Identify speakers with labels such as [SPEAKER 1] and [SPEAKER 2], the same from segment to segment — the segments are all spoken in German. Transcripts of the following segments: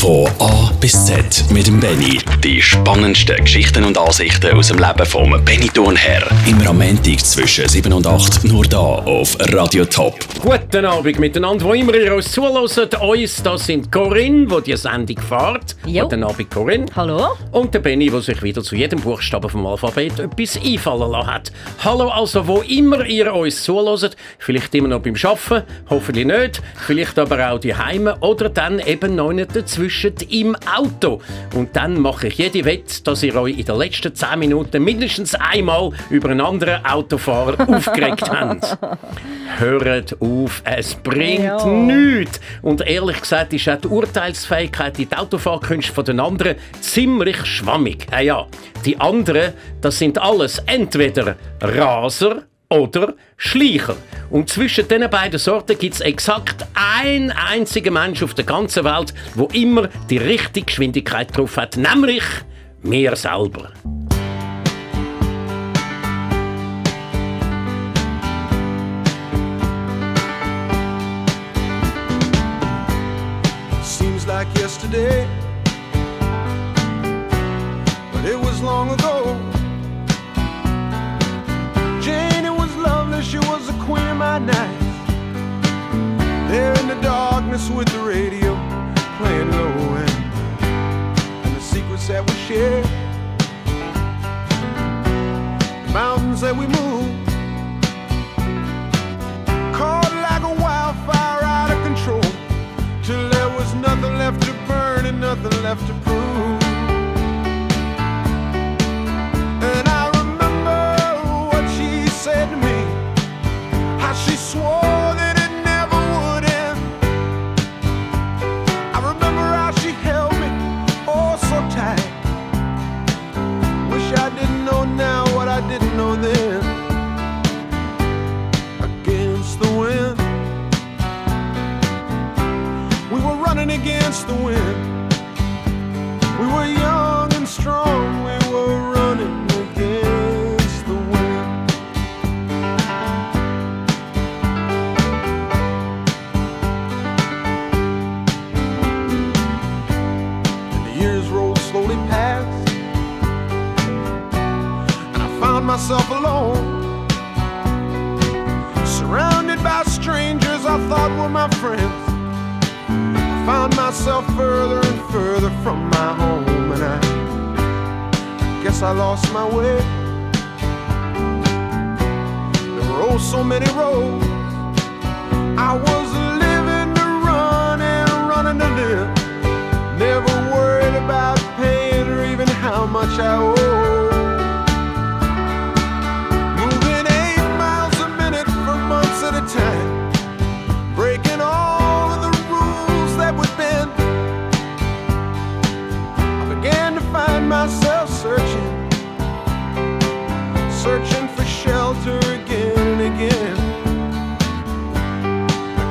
[SPEAKER 1] Von A bis Z mit dem Benny. Die spannendsten Geschichten und Ansichten aus dem Leben vom Benny Thurnherr. Immer am Montag zwischen 7 und 8 nur da auf Radio Top.
[SPEAKER 2] Guten Abend miteinander, wo immer ihr uns zuhört. Uns, das sind Corinne, die die Sendung fährt.
[SPEAKER 3] Jo.
[SPEAKER 2] Guten Abend, Corinne.
[SPEAKER 3] Hallo?
[SPEAKER 2] Und der Benny, der sich wieder zu jedem Buchstaben vom Alphabet etwas einfallen lassen hat. Hallo also, wo immer ihr uns zuhört. Vielleicht immer noch beim Arbeiten, hoffentlich nicht. Vielleicht aber auch die Heime oder dann eben noch nicht dazwischen im Auto. Und dann mache ich jede Wette, dass ihr euch in den letzten 10 Minuten mindestens einmal über einen anderen Autofahrer aufgeregt habt. Hört auf, es bringt
[SPEAKER 3] Ja.
[SPEAKER 2] nichts. Und ehrlich gesagt ist auch die Urteilsfähigkeit in den Autofahrkünsten von den anderen ziemlich schwammig. Ah ja, die anderen, das sind alles entweder Raser oder Schleicher. Und zwischen diesen beiden Sorten gibt es exakt ein einziger Mensch auf der ganzen Welt, wo immer die richtige Geschwindigkeit drauf hat, nämlich mir selber.
[SPEAKER 4] Seems like yesterday, but it was long ago. She was the queen of my night. There in the darkness with the radio playing low end, and the secrets that we shared, the mountains that we moved. Caught like a wildfire out of control till there was nothing left to burn and nothing left to prove.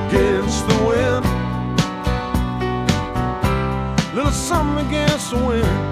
[SPEAKER 4] Against the wind, little something against the wind.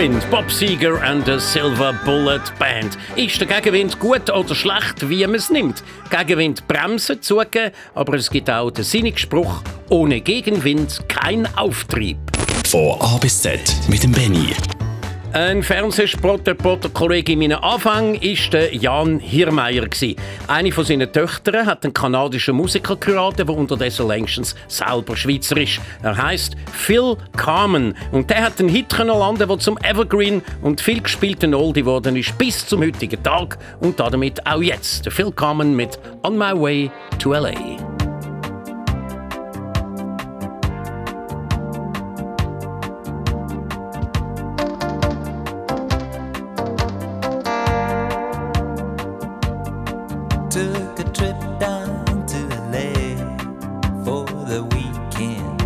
[SPEAKER 4] Against the Wind,
[SPEAKER 2] Bob Seger and the Silver Bullet Band. Ist der Gegenwind gut oder schlecht, wie man es nimmt? Gegenwind bremsen, zugeben, aber es gibt auch den sinnigen Spruch, ohne Gegenwind kein Auftrieb.
[SPEAKER 1] Von A bis Z mit dem Benny.
[SPEAKER 2] Ein Fernsehsprotter-Kollege in meinem Anfang war der Jan Hirmeier. Eine von seinen Töchtern hat einen kanadischen Musiker geraten, der unterdessen längstens selber Schweizer ist. Er heißt Phil Carmen und der hat einen Hit landen, der zum Evergreen und viel gespielten Oldie geworden ist bis zum heutigen Tag und damit auch jetzt. Phil Carmen mit On My Way to LA.
[SPEAKER 5] Took a trip down to LA for the weekend.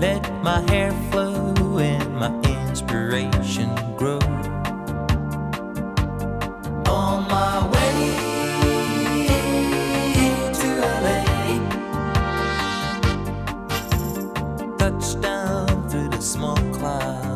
[SPEAKER 5] Let my hair flow and my inspiration grow. On my way. Touchdown through the small runway.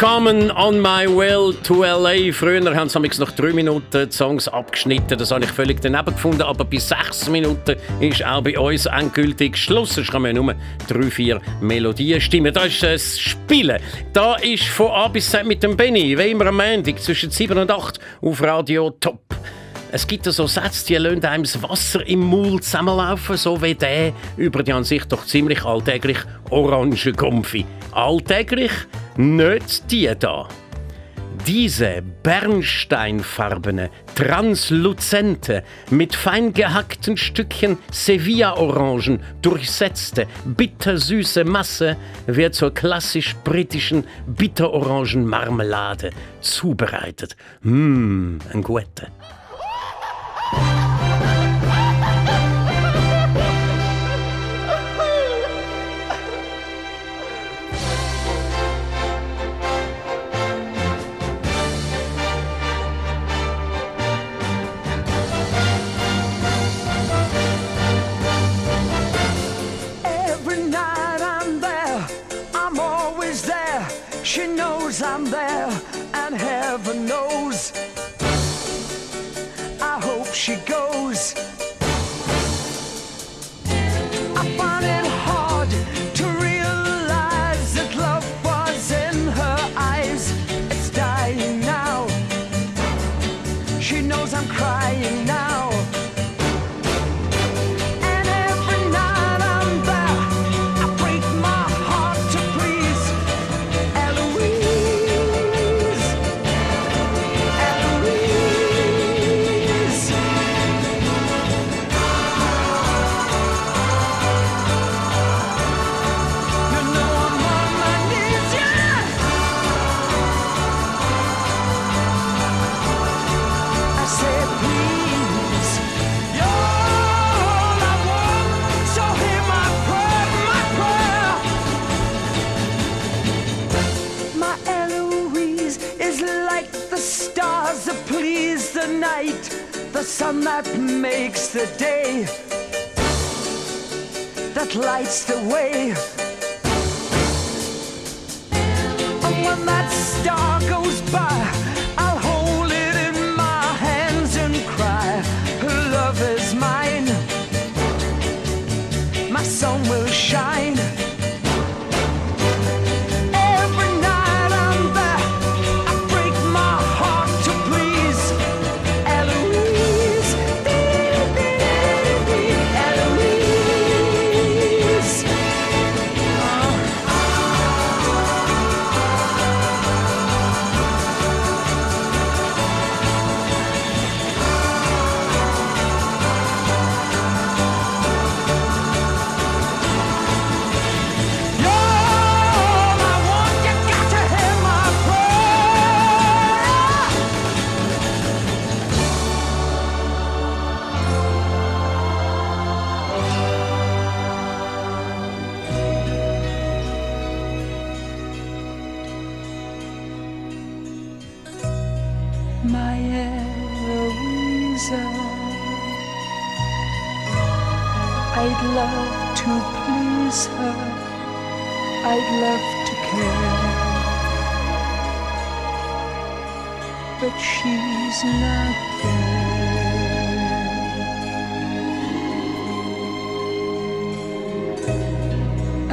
[SPEAKER 2] Willkommen on my way to LA. Früher haben sie noch drei Minuten die Songs abgeschnitten. Das habe ich völlig daneben gefunden. Aber bei sechs Minuten ist auch bei uns endgültig Schluss. Es man nur drei, vier Melodien stimmen. Das ist das Spielen. Da ist von A bis Z mit dem Benny, wie immer am Montag zwischen 7 und 8 auf Radio Top. Es gibt so Sätze, die lassen einem das Wasser im Maul zusammenlaufen, so wie der über die an sich doch ziemlich alltäglich orange Gumpfi. Alltäglich? Nicht die da. Diese bernsteinfarbene, transluzente, mit fein gehackten Stückchen Sevilla-Orangen durchsetzte, bittersüße Masse wird zur klassisch britischen Bitterorangenmarmelade zubereitet. Mmm, ein Guette.
[SPEAKER 3] Peace. Sun that makes the day, that lights the way.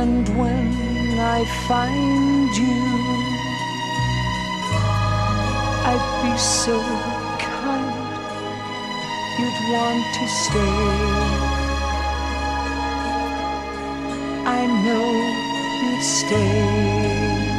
[SPEAKER 3] And when I find you, I'd be so kind, you'd want to stay. I know you'd stay.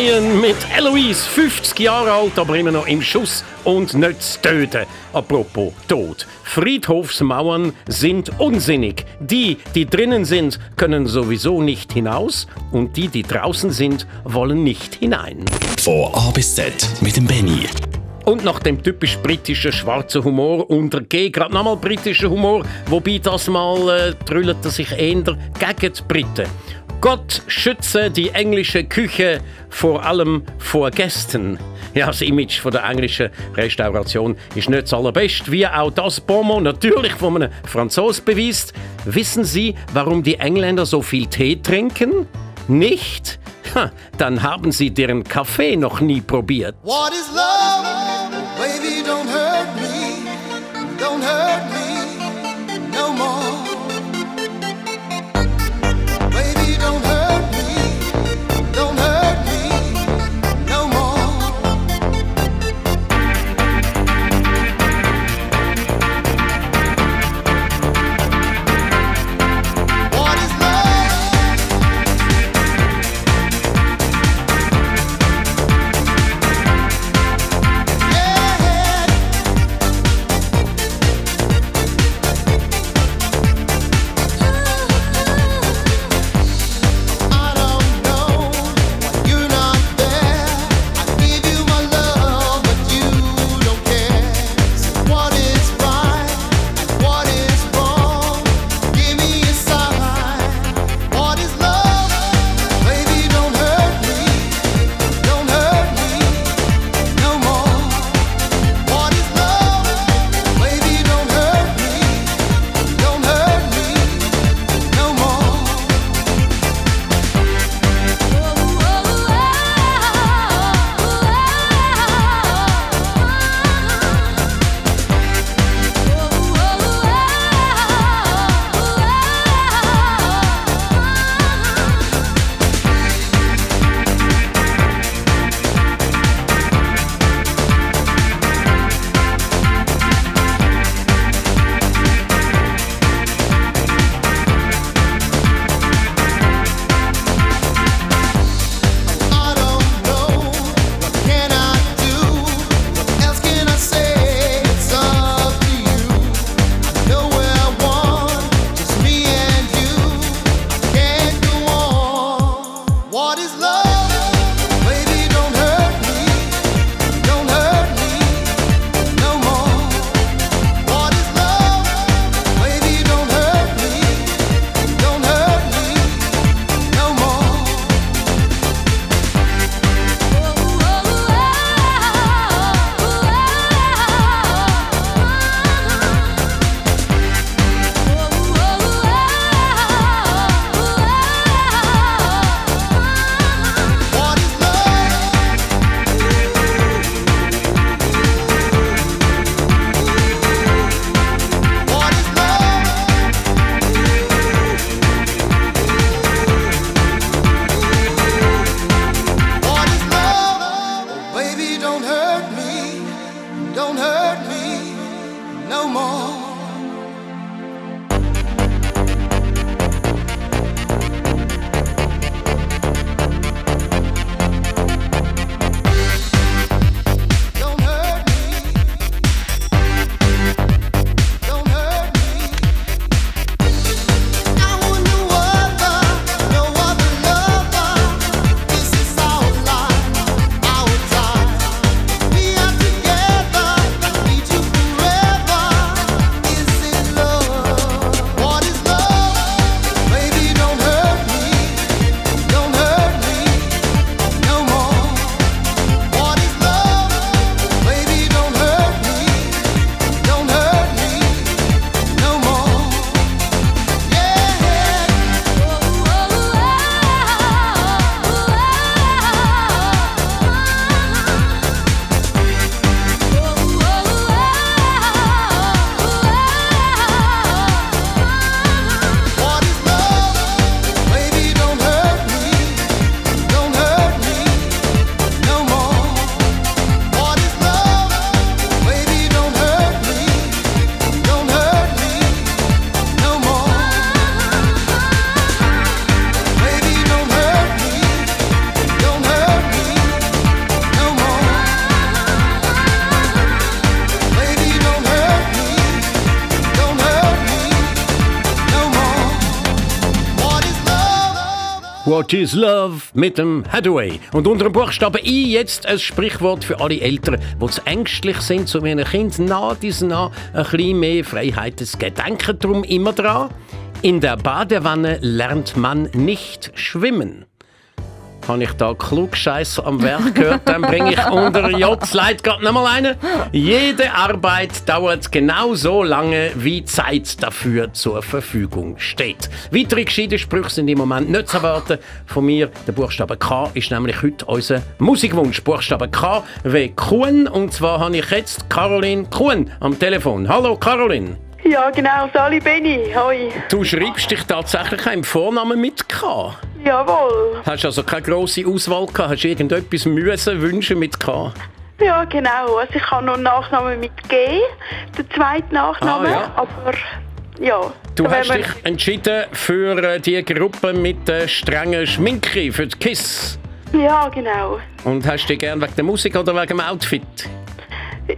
[SPEAKER 2] Ryan mit Eloise, 50 Jahre alt, aber immer noch im Schuss und nicht zu töten. Apropos Tod. Friedhofsmauern sind unsinnig. Die, die drinnen sind, können sowieso nicht hinaus und die, die draußen sind, wollen nicht hinein.
[SPEAKER 1] Von A bis Z mit dem Benny.
[SPEAKER 2] Und nach dem typisch britischen schwarzen Humor unter G gerade nochmal britischer Humor, wobei das mal äh, drüllt er sich eher gegen die Briten. Gott schütze die englische Küche vor allem vor Gästen. Ja, das Image von der englischen Restauration ist nicht das allerbeste, wie auch das Bonmot natürlich von einem Franzos beweist. Wissen Sie, warum die Engländer so viel Tee trinken? Nicht? Ha, dann haben Sie deren Kaffee noch nie probiert.
[SPEAKER 6] What is love? Baby, What is Love
[SPEAKER 2] mit dem Hathaway. Und unter dem Buchstaben I jetzt ein Sprichwort für alle Eltern, die zu ängstlich sind, so wie ein Kind nah dies nah ein bisschen mehr Freiheit zu geben. Denken darum immer dran, in der Badewanne lernt man nicht schwimmen. Habe ich da Klugscheißer am Werk gehört, dann bringe ich unter J. Slide gerade nochmal eine. Jede Arbeit dauert genau so lange, wie Zeit dafür zur Verfügung steht. Weitere gescheite Sprüche sind im Moment nicht zu erwarten. Von mir, der Buchstabe K ist nämlich heute unser Musikwunsch. Buchstabe K wie Kuhn. Und zwar habe ich jetzt Caroline Kuhn am Telefon. Hallo Caroline.
[SPEAKER 7] Ja, genau, Sali Benny. Hoi.
[SPEAKER 2] Du schreibst dich tatsächlich im Vornamen mit K.
[SPEAKER 7] Jawohl.
[SPEAKER 2] Hast also keine grosse Auswahl gehabt? Hast du irgendetwas müssen wünschen mit K?
[SPEAKER 7] Ja, genau. Also ich habe noch einen Nachnamen mit G, den zweiten Nachnamen.
[SPEAKER 2] Ah, ja.
[SPEAKER 7] Aber ja.
[SPEAKER 2] Du hast dich entschieden für äh, die Gruppe mit der strengen Schminke, für die KISS.
[SPEAKER 7] Ja, genau.
[SPEAKER 2] Und hast du dich gern wegen der Musik oder wegen dem Outfit?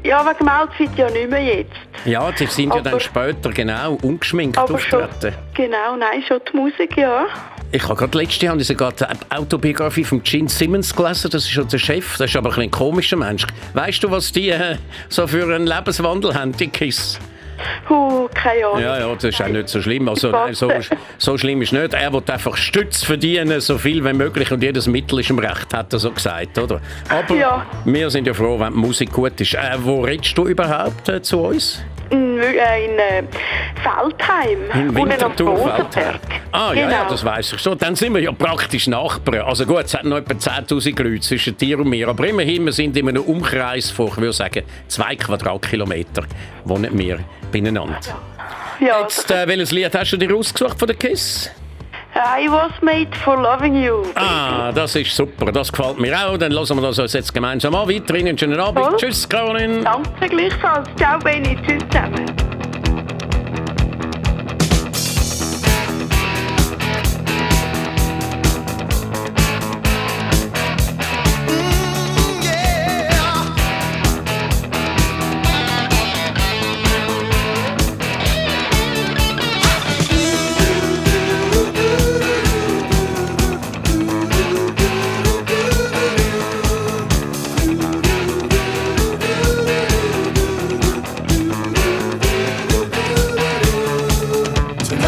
[SPEAKER 7] Ja, wegen dem Outfit ja nicht mehr jetzt.
[SPEAKER 2] Ja, die sind ja dann
[SPEAKER 7] Aber-
[SPEAKER 2] später genau ungeschminkt
[SPEAKER 7] Aber schon.
[SPEAKER 2] auftreten.
[SPEAKER 7] Genau, nein, schon die Musik, ja.
[SPEAKER 2] Ich habe gerade letztes Jahr die Autobiografie von Gene Simmons gelesen. Das ist schon der Chef. Das ist aber ein, ein komischer Mensch. Weißt du, was die äh, so für einen Lebenswandel haben, die KISS?
[SPEAKER 7] Huh, keine Ahnung.
[SPEAKER 2] Ja, ja, das ist auch nicht so schlimm. Also, nein, so, so schlimm ist nicht. Er will einfach Stütz verdienen, so viel wie möglich und jedes Mittel ist im Recht, hat er so gesagt, oder? Aber
[SPEAKER 7] Ja.
[SPEAKER 2] wir sind ja froh, wenn die Musik gut ist. Äh, wo redest du überhaupt äh, zu uns?
[SPEAKER 7] In, äh, äh, Feldheim.
[SPEAKER 2] In Winterthur. Feldherr. Ah, ja,
[SPEAKER 7] genau.
[SPEAKER 2] ja, das weiss ich schon. Dann sind wir ja praktisch Nachbarn. Also gut, es hat noch etwa 10'000 Leute zwischen dir und mir, aber immerhin, wir sind in einem Umkreis von, ich würde sagen, zwei Quadratkilometer wohnen wir beieinander.
[SPEAKER 7] Ja,
[SPEAKER 2] Jetzt, äh, welches Lied hast du dir ausgesucht von der KISS?
[SPEAKER 7] I was made for loving you.
[SPEAKER 2] Ah, das ist super, das gefällt mir auch. Dann lassen wir das uns jetzt gemeinsam an. Weiterhin einen schönen Abend.
[SPEAKER 7] Voll.
[SPEAKER 2] Tschüss, Caroline.
[SPEAKER 7] Danke gleichfalls. Ciao, Benny. Tschüss zusammen.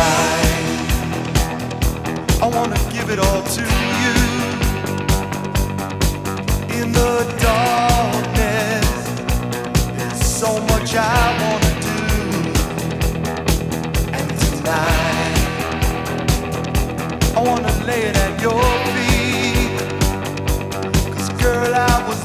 [SPEAKER 6] Tonight, I wanna give it all to you. In the darkness, there's so much I wanna do. And tonight, I wanna lay it at your feet. 'Cause girl, I was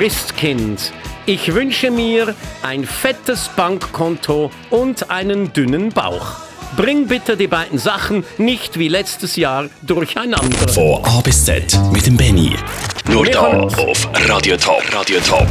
[SPEAKER 2] Christkind, ich wünsche mir ein fettes Bankkonto und einen dünnen Bauch. Bring bitte die beiden Sachen nicht wie letztes Jahr durcheinander.
[SPEAKER 1] Von A bis Z mit dem Benny. Nur da auf Radio Top. Radio Top.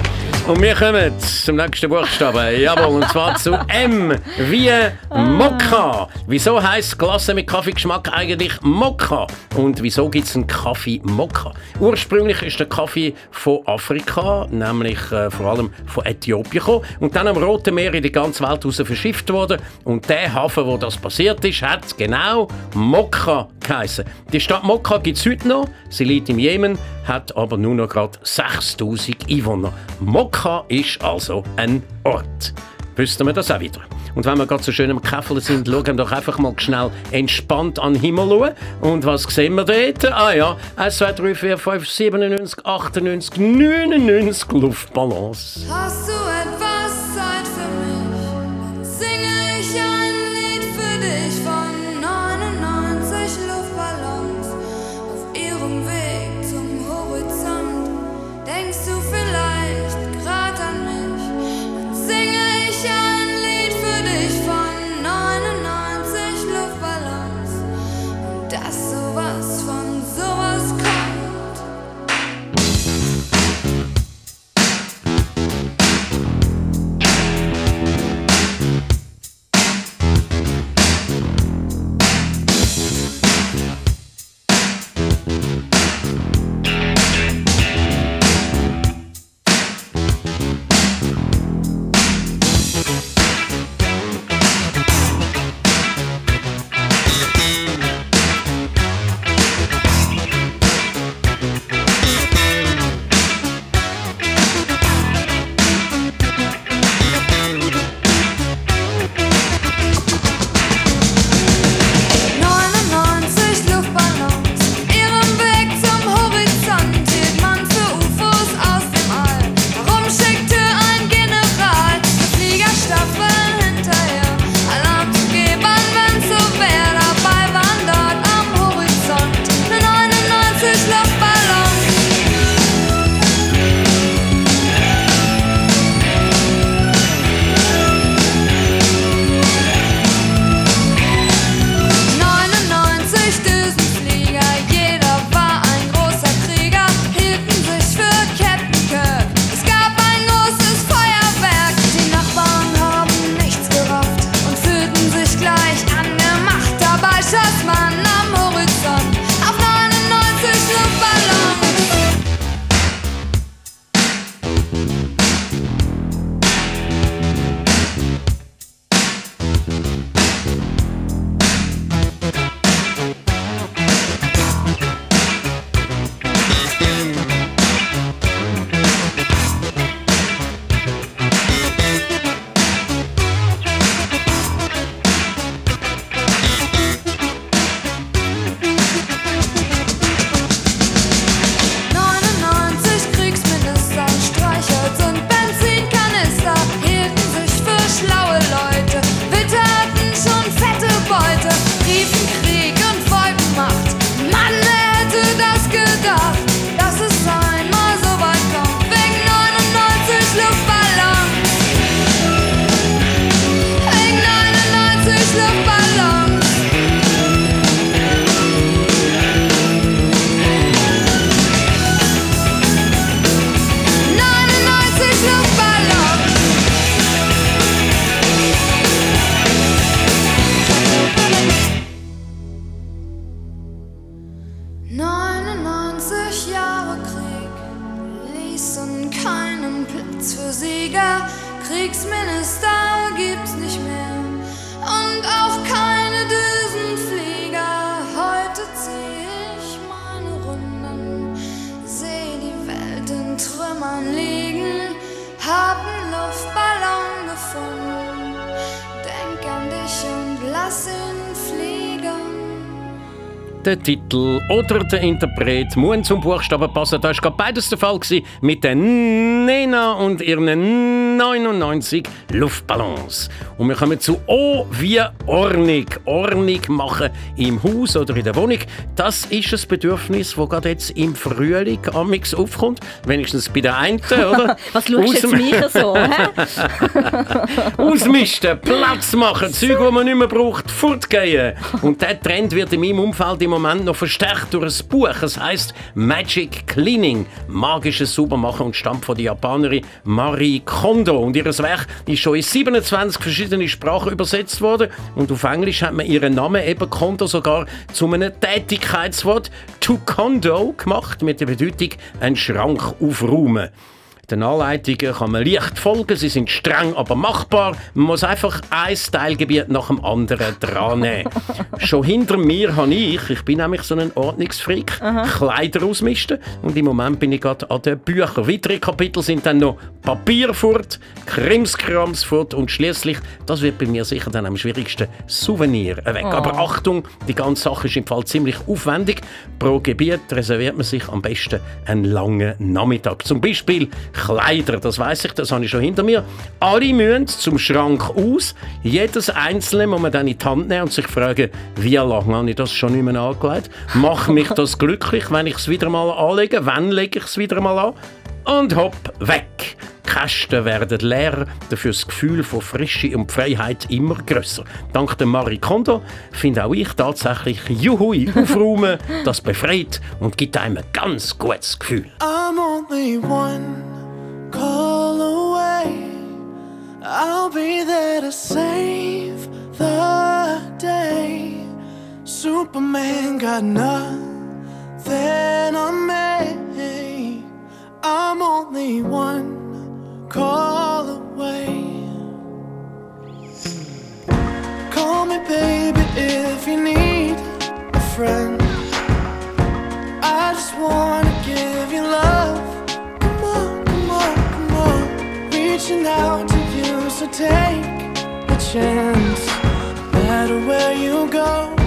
[SPEAKER 2] Und wir kommen zum nächsten Buchstaben. Jawohl, und zwar zu M wie Mokka. Wieso heisst Klasse mit Kaffeegeschmack eigentlich Mokka? Und wieso gibt es einen Kaffee Mokka? Ursprünglich ist der Kaffee von Afrika, nämlich äh, vor allem von Äthiopien gekommen und dann am Roten Meer in die ganze Welt raus verschifft worden. Und der Hafen, wo das passiert ist, hat genau Mokka geheißen. Die Stadt Mokka gibt es heute noch. Sie liegt im Jemen, hat aber nur noch gerade 6000 Einwohner. Mokka ist also ein Ort. Wüssten wir das auch wieder. Und wenn wir gerade so schön am Käffeln sind, schauen wir doch einfach mal schnell entspannt an den Himmel schauen. Und was sehen wir dort? Ah ja, 1, 2, 3, 4, 5, 97, 98, 99 Luftballons.
[SPEAKER 8] Hast du etwas
[SPEAKER 2] Der Titel oder der Interpret muss zum Buchstaben passen. Da war gerade beides der Fall gewesen mit der Nena und ihren 99 Luftballons. Und wir kommen zu O wie Ordnung. Ordnung machen im Haus oder in der Wohnung. Das ist ein Bedürfnis, das gerade jetzt im Frühling amix aufkommt. Wenigstens bei der einen, oder?
[SPEAKER 9] Was schaust du mich so?
[SPEAKER 2] Ausmisten, Platz machen, Zeug, die man nicht mehr braucht, fortgehen. Und der Trend wird in meinem Umfeld im Moment noch verstärkt durch ein Buch. Es heißt Magic Cleaning, magisches Saubermachen und stammt von der Japanerin Marie Kondo. Und ihr Werk ist schon in 27 verschiedene Sprachen übersetzt worden. Und auf Englisch hat man ihren Namen eben Kondo sogar zu einem Tätigkeitswort to Kondo gemacht mit der Bedeutung einen Schrank aufräumen. Den Anleitungen kann man leicht folgen, sie sind streng, aber machbar. Man muss einfach ein Teilgebiet nach dem anderen dran nehmen. Schon hinter mir habe ich, ich bin nämlich so ein Ordnungsfreak, Kleider ausmisten und im Moment bin ich gerade an den Büchern. Weitere Kapitel sind dann noch Papier fort, Krimskrams fort und schließlich, das wird bei mir sicher dann am schwierigsten, Souvenir weg. Aber Achtung, die ganze Sache ist im Fall ziemlich aufwendig. Pro Gebiet reserviert man sich am besten einen langen Nachmittag. Zum Beispiel Kleider, das weiß ich, das habe ich schon hinter mir. Alle müssen zum Schrank aus. Jedes einzelne muss man dann in die Hand nehmen und sich fragen, wie lange habe ich das schon nicht mehr angelegt? Macht mich das glücklich, wenn ich es wieder mal anlege? Wann lege ich es wieder mal an? Und hopp, weg. Kästen werden leer, dafür das Gefühl von Frische und Freiheit immer grösser. Dank der Marie Kondo finde auch ich tatsächlich Juhui aufräumen, das befreit und gibt einem ein ganz gutes Gefühl.
[SPEAKER 3] I'm only one call away. I'll be there to save the day. Superman got nothing on me. I'm only one call away. Call me, baby, if you need a friend. I just wanna take a chance. No matter where you go,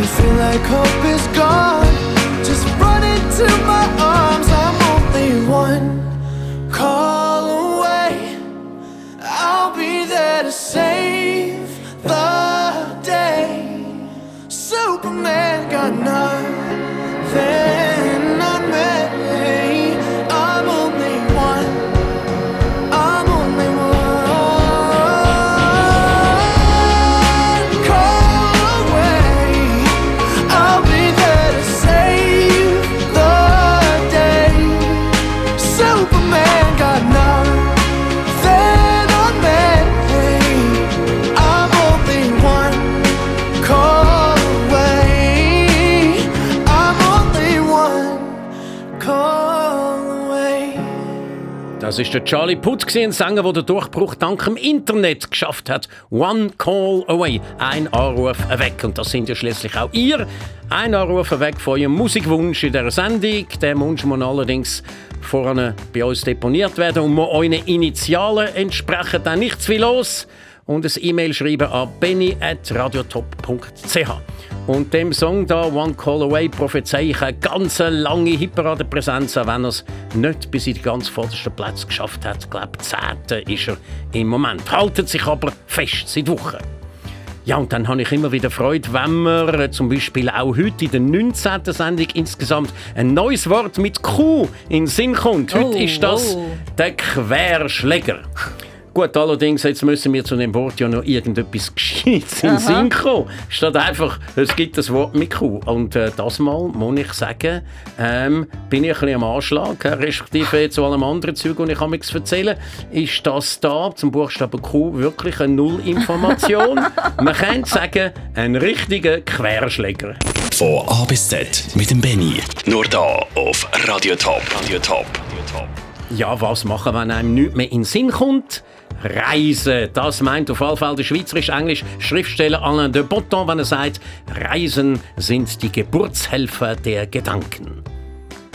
[SPEAKER 3] And feel like hope is gone,
[SPEAKER 2] ist der Charlie gewesen, ein Sänger, der den Durchbruch dank dem Internet geschafft hat. One Call Away, ein Anruf weg. Und das sind ja schließlich auch ihr. Ein Anruf weg von eurem Musikwunsch in dieser Sendung. Der Wunsch muss allerdings vorne bei uns deponiert werden und muss euren Initialen entsprechen. Dann nichts viel los und ein E-Mail schreiben an benny.radiotop.ch. Und dem Song da, One Call Away, prophezei ich eine ganz lange Hitparadenpräsenz, auch wenn er es nicht bis in die ganz vordersten Plätze geschafft hat. Ich glaube, 10. ist er im Moment. Haltet sich aber fest seit Wochen. Ja, und dann habe ich immer wieder Freude, wenn wir äh, zum Beispiel auch heute in der 19. Sendung insgesamt ein neues Wort mit Q in den Sinn kommt. Heute
[SPEAKER 9] Oh,
[SPEAKER 2] ist das
[SPEAKER 9] oh.
[SPEAKER 2] der Querschläger. Gut, allerdings, jetzt müssen wir zu dem Wort ja noch irgendetwas Gescheites in den
[SPEAKER 9] Aha.
[SPEAKER 2] Sinn kommen. Statt einfach, es gibt das Wort mit Q. Und äh, das Mal, muss ich sagen, ähm, bin ich ein bisschen am Anschlag, äh, respektive zu allem anderen Zeug, und ich kann nichts erzählen, ist das da zum Buchstaben Q wirklich eine Nullinformation. Man könnte sagen, ein richtiger Querschläger.
[SPEAKER 1] Von A bis Z mit dem Benny. Nur da auf Radio Top. Radio Top.
[SPEAKER 2] Ja, was machen, wenn einem nichts mehr in den Sinn kommt? Reisen. Das meint auf jeden Fall der schweizerisch-englisch Schriftsteller Alain de Botton, wenn er sagt, Reisen sind die Geburtshelfer der Gedanken.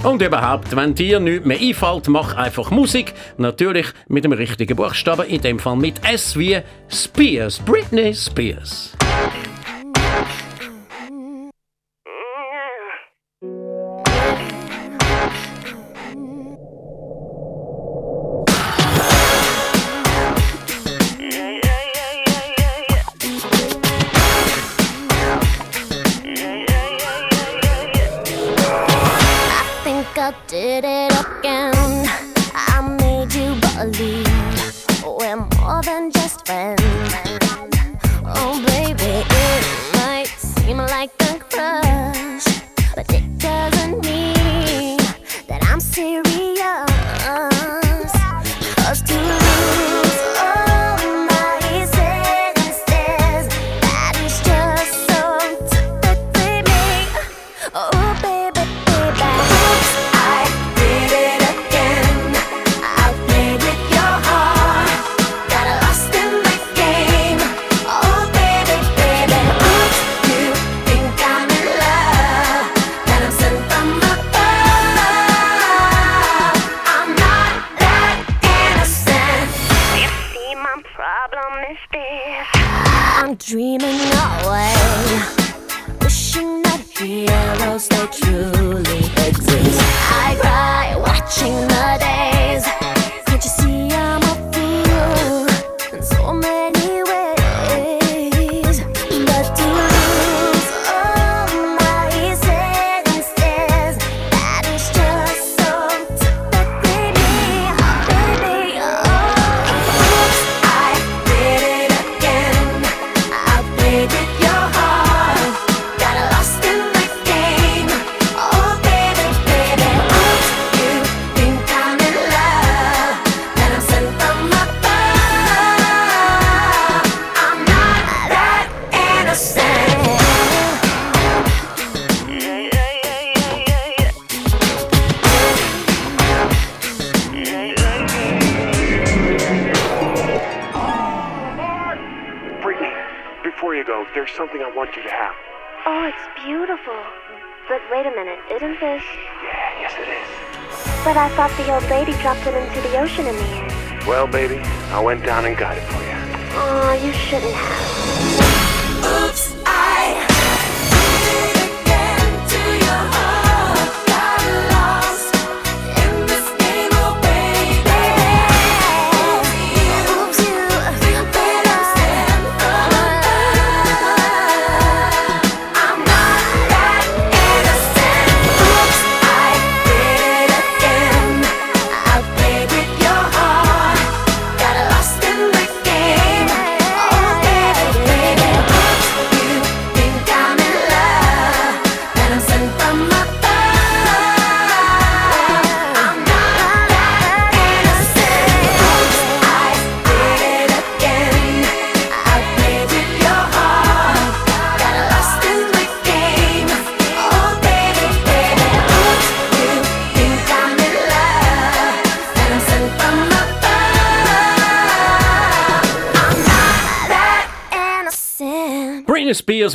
[SPEAKER 2] Und überhaupt, wenn dir nichts mehr einfällt, mach einfach Musik. Natürlich mit dem richtigen Buchstaben, in dem Fall mit S wie Spears, Britney Spears.
[SPEAKER 10] Did it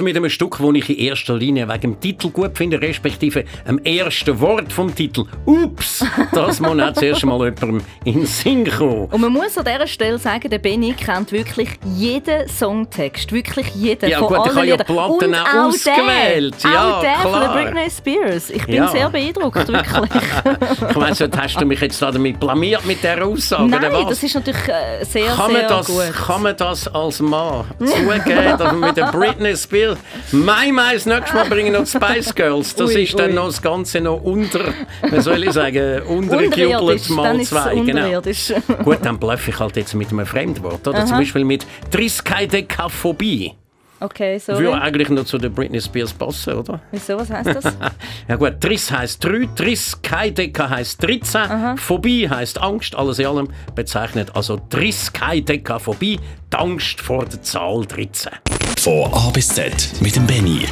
[SPEAKER 11] Spears mit einem Stück, das ich in erster Linie wegen dem Titel gut finde, respektive am ersten Wort vom Titel. Ups! Das muss auch zuerst mal jemandem in den Sinn kommen.
[SPEAKER 9] Und man muss an dieser Stelle sagen, der Benny kennt wirklich jeden Songtext. Wirklich jeden.
[SPEAKER 11] Ja,
[SPEAKER 9] von
[SPEAKER 11] gut, ich
[SPEAKER 9] allen
[SPEAKER 11] habe ja. Platten auch
[SPEAKER 9] auch
[SPEAKER 11] ausgewählt.
[SPEAKER 9] Der,
[SPEAKER 11] Ja,
[SPEAKER 9] auch der von
[SPEAKER 11] klar.
[SPEAKER 9] der Britney Spears. Ich bin
[SPEAKER 11] Ja.
[SPEAKER 9] sehr beeindruckt, wirklich.
[SPEAKER 11] Ich weiss nicht, hast du mich jetzt da damit blamiert mit dieser Aussage?
[SPEAKER 9] Nein, das ist natürlich äh, sehr,
[SPEAKER 11] kann
[SPEAKER 9] sehr
[SPEAKER 11] das,
[SPEAKER 9] gut.
[SPEAKER 11] kann man das als Mann zugeben, dass man mit der Britney Spears Mai Mai das nächste Mal bringen noch Spice Girls. Das
[SPEAKER 9] Ui,
[SPEAKER 11] ist dann
[SPEAKER 9] ui.
[SPEAKER 11] noch das Ganze noch unter, wie soll ich sagen, untergejubelt mal zwei. Genau. Gut, dann bluffe ich halt jetzt mit einem Fremdwort. Oder? Zum
[SPEAKER 9] Aha.
[SPEAKER 11] Beispiel mit Triskaidekaphobie.
[SPEAKER 9] Okay, sorry.
[SPEAKER 11] Würde eigentlich noch zu der Britney Spears passen, oder?
[SPEAKER 9] Wieso, was heisst das?
[SPEAKER 11] Ja gut, Triss heisst drei, Triskaideka heisst 13, Phobie heisst Angst, alles in allem bezeichnet also Triskaidekaphobie, die Angst vor der Zahl 13.
[SPEAKER 1] Von A bis Z mit dem Benny.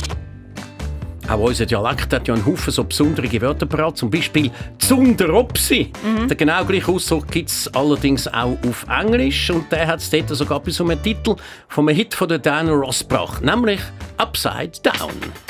[SPEAKER 11] Auch unser Dialekt hat ja einen Haufen so besondere Wörter parat, zum Beispiel Zunderopsi. Den genau gleichen Ausdruck gibt es allerdings auch auf Englisch und der hat es dort sogar bis um einen Titel von einem Hit von der Diana Ross gebracht, nämlich Upside Down.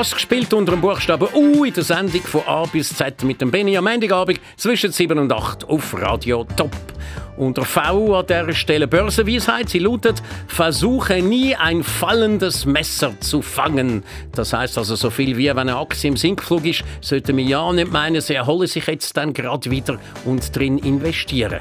[SPEAKER 2] Ross gespielt unter dem Buchstaben U in der Sendung von A bis Z mit dem Benny am Montagabend zwischen 7 und 8 auf Radio Top. Unter V an dieser Stelle Börsenweisheit. Sie lautet, versuche nie ein fallendes Messer zu fangen. Das heißt also so viel wie, wenn eine Aktie im Sinkflug ist, sollte man ja nicht meinen, sie erholen sich jetzt dann gerade wieder und drin investieren.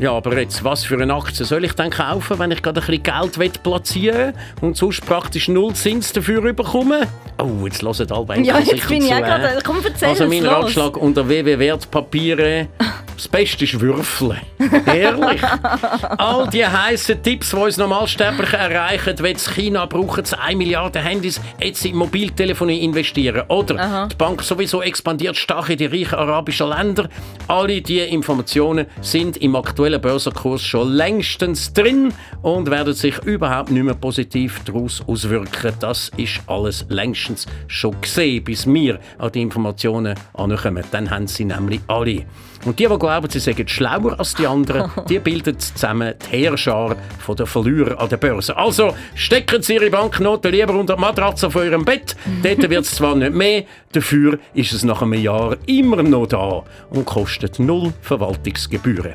[SPEAKER 2] Ja, aber jetzt, was für eine Aktie soll ich dann kaufen, wenn ich gerade ein bisschen Geld will platzieren und sonst praktisch null Zins dafür bekomme? Oh, jetzt hören alle Banker
[SPEAKER 9] Ja, jetzt bin ich auch gerade- komm, erzähl
[SPEAKER 2] Also mein. Ratschlag unter www.wertpapiere das Beste ist Würfeln. Ehrlich. All die heißen Tipps, die uns Normalsterbliche erreichen, wenn es China brauchen, es 1 Milliarde Handys jetzt in Mobiltelefonie investieren. Oder die Bank sowieso expandiert stark in die reichen arabischen Länder. Alle diese Informationen sind im aktuellen Börsenkurs schon längstens drin und werden sich überhaupt nicht mehr positiv daraus auswirken. Das ist alles längstens schon gesehen, bis wir an die Informationen ankommen. Dann haben sie nämlich alle. Und die, die glauben, sie seien schlauer als die anderen, die bilden zusammen die Heerschar von der Verlierer an der Börse. Also stecken Sie Ihre Banknoten lieber unter die Matratze von Ihrem Bett. Dort wird es zwar nicht mehr, dafür ist es nach einem Jahr immer noch da und kostet null Verwaltungsgebühren.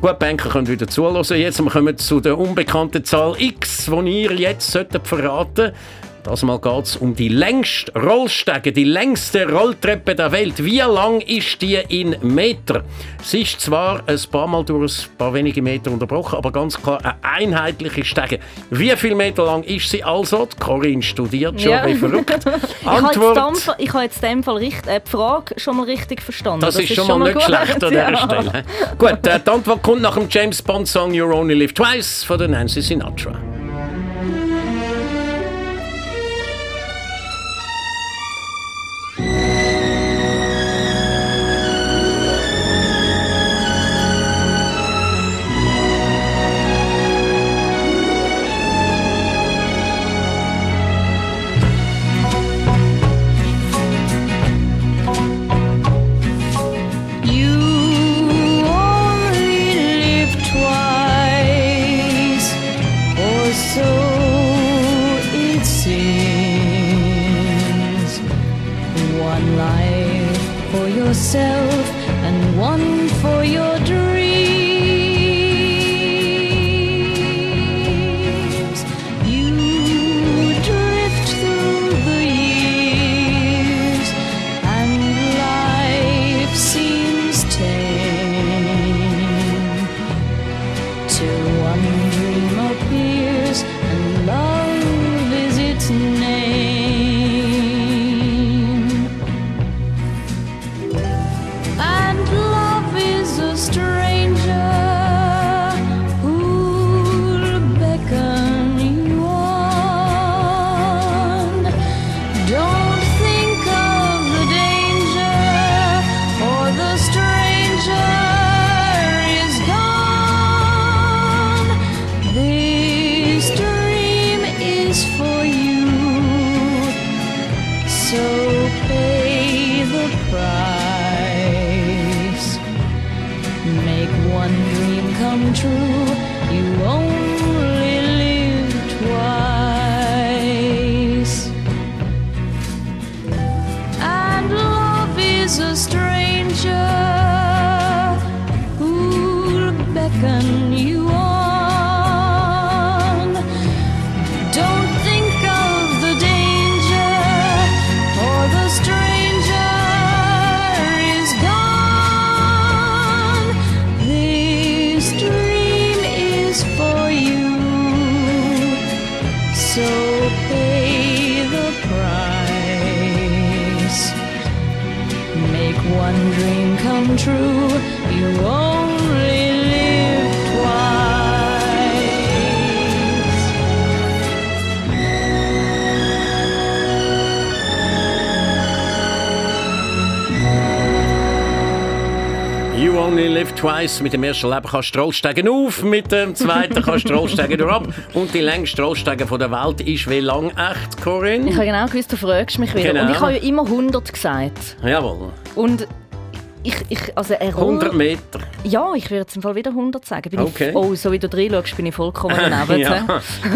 [SPEAKER 2] Gut, Banker können wieder zuhören. Jetzt kommen wir zu der unbekannten Zahl X, die ihr jetzt verraten solltet. Das Mal geht es um die längste Rollstege, die längste Rolltreppe der Welt. Wie lang ist die in Meter? Sie ist zwar ein paar Mal durch ein paar wenige Meter unterbrochen, aber ganz klar eine einheitliche Stege. Wie viel Meter lang ist sie also? Die Corinne studiert schon,
[SPEAKER 9] Ja.
[SPEAKER 2] wie verrückt.
[SPEAKER 9] Ich habe jetzt,
[SPEAKER 2] Antwort,
[SPEAKER 9] ich habe jetzt in dem Fall richt, äh, die Frage schon mal richtig verstanden.
[SPEAKER 2] das, ist schon mal nicht
[SPEAKER 9] gut.
[SPEAKER 2] schlecht an dieser
[SPEAKER 9] Ja.
[SPEAKER 2] Stelle. Gut, äh, die Antwort kommt nach dem James Bond Song You Only Live Twice von der Nancy Sinatra.
[SPEAKER 12] You only live twice.
[SPEAKER 2] Mit dem ersten Leben kannst du Rollsteigen auf, mit dem zweiten kannst du Rollsteigen durch ab. Und die längste Rollsteigen von der Welt ist wie lang echt, Corinne?
[SPEAKER 9] Ich habe genau gewusst, du fragst mich wieder.
[SPEAKER 2] Genau.
[SPEAKER 9] Und ich habe ja immer 100 gesagt.
[SPEAKER 2] Jawohl.
[SPEAKER 9] Und Ich, ich, also ein Roll-
[SPEAKER 2] 100 Meter.
[SPEAKER 9] Ja, ich würde jetzt im Fall wieder 100 sagen. Bin
[SPEAKER 2] Okay.
[SPEAKER 9] ich, oh, so wie du reinschaust, bin ich vollkommen daneben.
[SPEAKER 2] ja.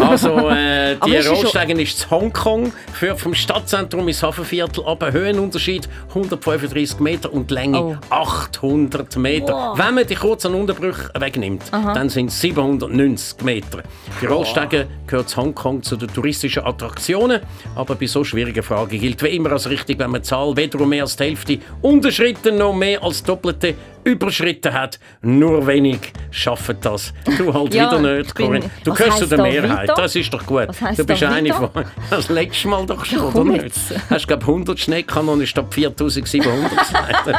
[SPEAKER 2] Also, äh, die
[SPEAKER 9] es ist
[SPEAKER 2] ist Hongkong, führt vom Stadtzentrum ins Hafenviertel ab. Ein Höhenunterschied 135 Meter und Länge
[SPEAKER 9] Oh.
[SPEAKER 2] 800 Meter.
[SPEAKER 9] Wow.
[SPEAKER 2] Wenn man die kurzen Unterbrüche wegnimmt,
[SPEAKER 9] Aha.
[SPEAKER 2] dann sind es 790 Meter. Die Rollsteigen gehört in Hongkong zu den touristischen Attraktionen, aber bei so schwierigen Fragen gilt wie immer als richtig, wenn man die Zahl weder um mehr als die Hälfte unterschritten noch mehr als doppelte überschritten hat. Nur wenig schaffen das. Du halt
[SPEAKER 9] Ja,
[SPEAKER 2] wieder
[SPEAKER 9] ich
[SPEAKER 2] nicht,
[SPEAKER 9] bin-
[SPEAKER 2] Corinne. Du gehörst zu der
[SPEAKER 9] da
[SPEAKER 2] Mehrheit. Das ist doch gut. Du bist eine von. Das letzte Mal doch schon, oder nicht? Hast du, glaube 100 Schneekanonen statt 4700 gesagt.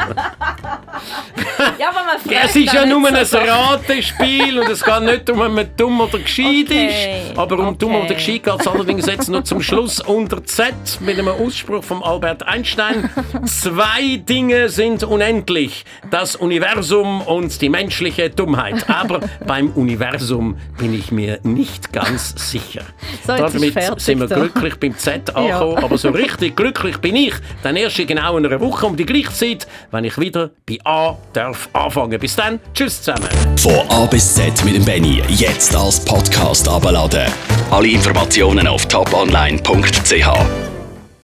[SPEAKER 9] Ja, aber man
[SPEAKER 2] es ist ja nur ein Ratespiel und es geht nicht um, ob man dumm oder gescheit
[SPEAKER 9] Okay,
[SPEAKER 2] ist. Aber um dumm
[SPEAKER 9] okay.
[SPEAKER 2] oder gescheit geht es allerdings jetzt noch zum Schluss unter Z mit einem Ausspruch von Albert Einstein. Zwei Dinge sind unendlich. Das Universum und die menschliche Dummheit. Aber beim Universum bin ich mir nicht ganz sicher.
[SPEAKER 9] So, jetzt ist
[SPEAKER 2] Damit
[SPEAKER 9] fertig
[SPEAKER 2] sind wir
[SPEAKER 9] da.
[SPEAKER 2] glücklich beim Z angekommen. Aber so richtig glücklich bin ich dann erst in genau einer Woche um die gleiche Zeit, wenn ich wieder bei A darf anfangen. Bis dann, tschüss zusammen.
[SPEAKER 1] Von A bis Z mit dem Benny. Jetzt als Podcast abladen. Alle Informationen auf toponline.ch.